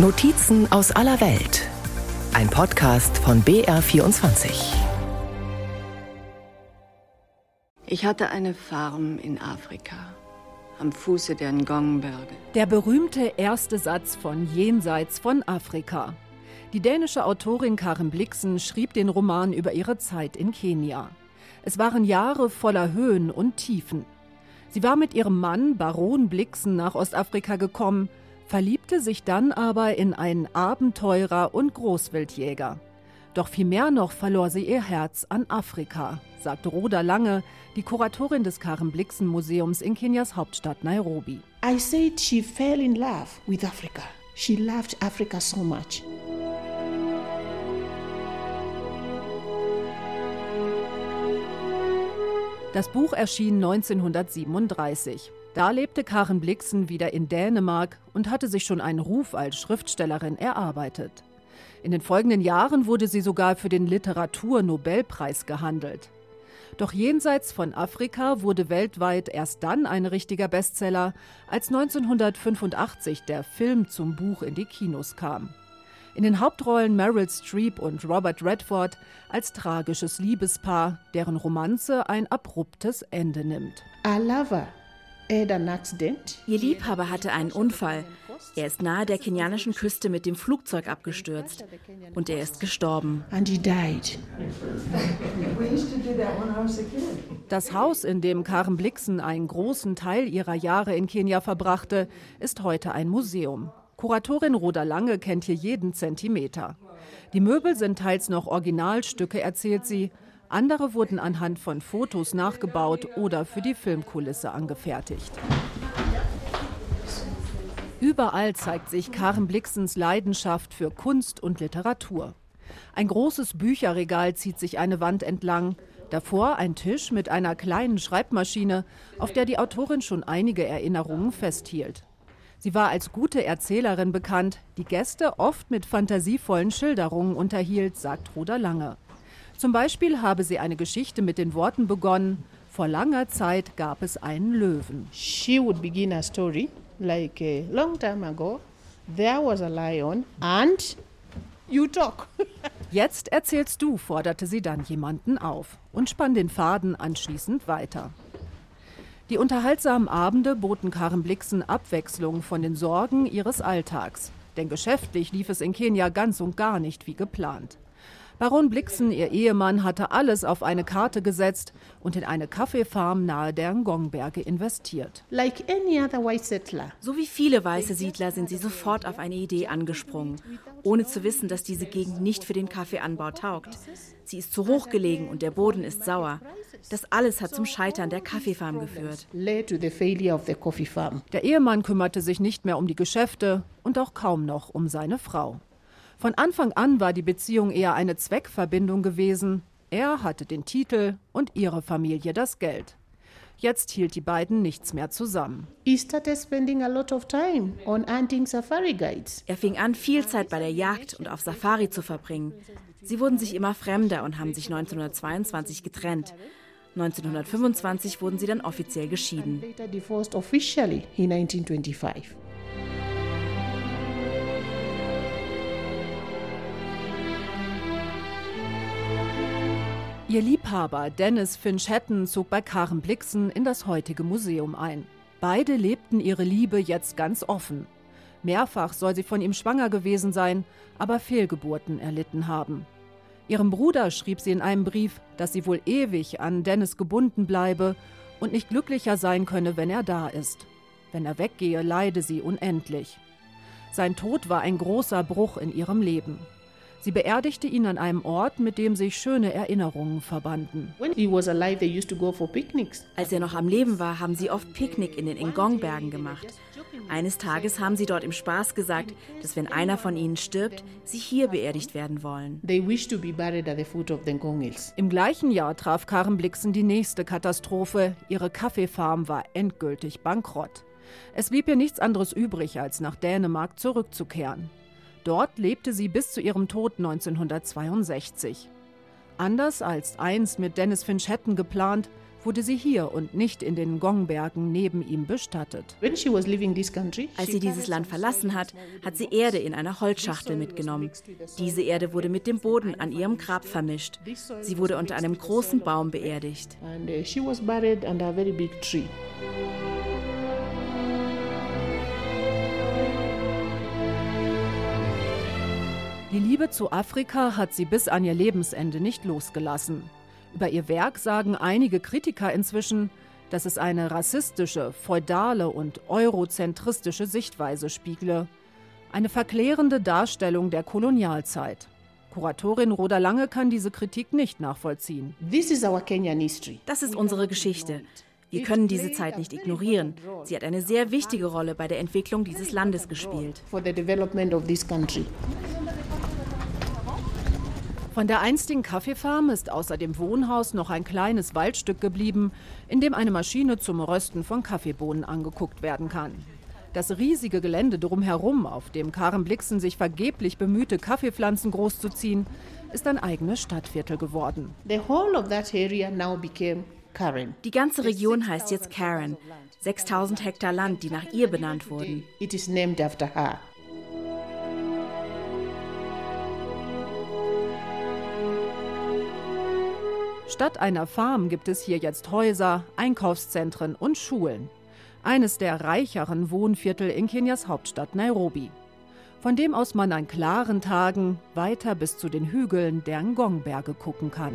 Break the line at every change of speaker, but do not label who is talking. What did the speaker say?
Notizen aus aller Welt. Ein Podcast von BR24.
Ich hatte eine Farm in Afrika, am Fuße der Ngong-Berge.
Der berühmte erste Satz von Jenseits von Afrika. Die dänische Autorin Karen Blixen schrieb den Roman über ihre Zeit in Kenia. Es waren Jahre voller Höhen und Tiefen. Sie war mit ihrem Mann Baron Blixen nach Ostafrika gekommen, verliebte sich dann aber in einen Abenteurer und Großwildjäger. Doch viel mehr noch verlor sie ihr Herz an Afrika, sagt Rhoda Lange, die Kuratorin des Karen Blixen Museums in Kenias Hauptstadt Nairobi.
I said she fell in love with Africa. She loved Africa so much.
Das Buch erschien 1937. Da lebte Karen Blixen wieder in Dänemark und hatte sich schon einen Ruf als Schriftstellerin erarbeitet. In den folgenden Jahren wurde sie sogar für den Literaturnobelpreis gehandelt. Doch jenseits von Afrika wurde weltweit erst dann ein richtiger Bestseller, als 1985 der Film zum Buch in die Kinos kam. In den Hauptrollen Meryl Streep und Robert Redford als tragisches Liebespaar, deren Romanze ein abruptes Ende nimmt.
Our
Ihr Liebhaber hatte einen Unfall. Er ist nahe der kenianischen Küste mit dem Flugzeug abgestürzt und er ist gestorben.
Das Haus, in dem Karen Blixen einen großen Teil ihrer Jahre in Kenia verbrachte, ist heute ein Museum. Kuratorin Roda Lange kennt hier jeden Zentimeter. Die Möbel sind teils noch Originalstücke, erzählt sie. Andere wurden anhand von Fotos nachgebaut oder für die Filmkulisse angefertigt. Überall zeigt sich Karen Blixens Leidenschaft für Kunst und Literatur. Ein großes Bücherregal zieht sich eine Wand entlang. Davor ein Tisch mit einer kleinen Schreibmaschine, auf der die Autorin schon einige Erinnerungen festhielt. Sie war als gute Erzählerin bekannt, die Gäste oft mit fantasievollen Schilderungen unterhielt, sagt Roda Lange. Zum Beispiel habe sie eine Geschichte mit den Worten begonnen: Vor langer Zeit gab es einen Löwen.
She would begin a story like a long time ago. There was a lion and you talk.
Jetzt erzählst du, forderte sie dann jemanden auf und spann den Faden anschließend weiter. Die unterhaltsamen Abende boten Karen Blixen Abwechslung von den Sorgen ihres Alltags. Denn geschäftlich lief es in Kenia ganz und gar nicht wie geplant. Baron Blixen, ihr Ehemann, hatte alles auf eine Karte gesetzt und in eine Kaffeefarm nahe der Ngongberge investiert.
Like any other white settler.
So wie viele weiße Siedler sind sie sofort auf eine Idee angesprungen, ohne zu wissen, dass diese Gegend nicht für den Kaffeeanbau taugt. Sie ist zu hoch gelegen und der Boden ist sauer. Das alles hat zum Scheitern der Kaffeefarm geführt.
Der Ehemann kümmerte sich nicht mehr um die Geschäfte und auch kaum noch um seine Frau. Von Anfang an war die Beziehung eher eine Zweckverbindung gewesen. Er hatte den Titel und ihre Familie das Geld. Jetzt hielt die beiden nichts mehr zusammen.
Er fing an, viel Zeit bei der Jagd und auf Safari zu verbringen. Sie wurden sich immer fremder und haben sich 1922 getrennt. 1925 wurden sie dann offiziell geschieden.
Ihr Liebhaber Dennis Finch Hatton zog bei Karen Blixen in das heutige Museum ein. Beide lebten ihre Liebe jetzt ganz offen. Mehrfach soll sie von ihm schwanger gewesen sein, aber Fehlgeburten erlitten haben. Ihrem Bruder schrieb sie in einem Brief, dass sie wohl ewig an Dennis gebunden bleibe und nicht glücklicher sein könne, wenn er da ist. Wenn er weggehe, leide sie unendlich. Sein Tod war ein großer Bruch in ihrem Leben. Sie beerdigte ihn an einem Ort, mit dem sich schöne Erinnerungen verbanden.
When he was alive, they used to go for picnics.
Als er noch am Leben war, haben sie oft Picknick in den Ngong-Bergen gemacht. Eines Tages haben sie dort im Spaß gesagt, dass wenn einer von ihnen stirbt, sie hier beerdigt werden wollen.
They wished to be buried at the foot of the Ngong Hills.
Im gleichen Jahr traf Karen Blixen die nächste Katastrophe. Ihre Kaffeefarm war endgültig bankrott. Es blieb ihr nichts anderes übrig, als nach Dänemark zurückzukehren. Dort lebte sie bis zu ihrem Tod 1962. Anders als einst mit Dennis Finch Hatton geplant, wurde sie hier und nicht in den Gongbergen neben ihm bestattet.
Als sie dieses Land verlassen hat, hat sie Erde in einer Holzschachtel mitgenommen. Diese Erde wurde mit dem Boden an ihrem Grab vermischt. Sie wurde unter einem großen Baum beerdigt.
Die Liebe zu Afrika hat sie bis an ihr Lebensende nicht losgelassen. Über ihr Werk sagen einige Kritiker inzwischen, dass es eine rassistische, feudale und eurozentristische Sichtweise spiegle. Eine verklärende Darstellung der Kolonialzeit. Kuratorin Roda Lange kann diese Kritik nicht nachvollziehen.
Das ist unsere Geschichte. Wir können diese Zeit nicht ignorieren. Sie hat eine sehr wichtige Rolle bei der Entwicklung dieses Landes gespielt.
Von der einstigen Kaffeefarm ist außer dem Wohnhaus noch ein kleines Waldstück geblieben, in dem eine Maschine zum Rösten von Kaffeebohnen angeguckt werden kann. Das riesige Gelände drumherum, auf dem Karen Blixen sich vergeblich bemühte, Kaffeepflanzen großzuziehen, ist ein eigenes Stadtviertel geworden.
Die ganze Region heißt jetzt Karen. 6000 Hektar Land, die nach ihr benannt wurden.
Statt einer Farm gibt es hier jetzt Häuser, Einkaufszentren und Schulen. Eines der reicheren Wohnviertel in Kenias Hauptstadt Nairobi. Von dem aus man an klaren Tagen weiter bis zu den Hügeln der Ngong-Berge gucken kann.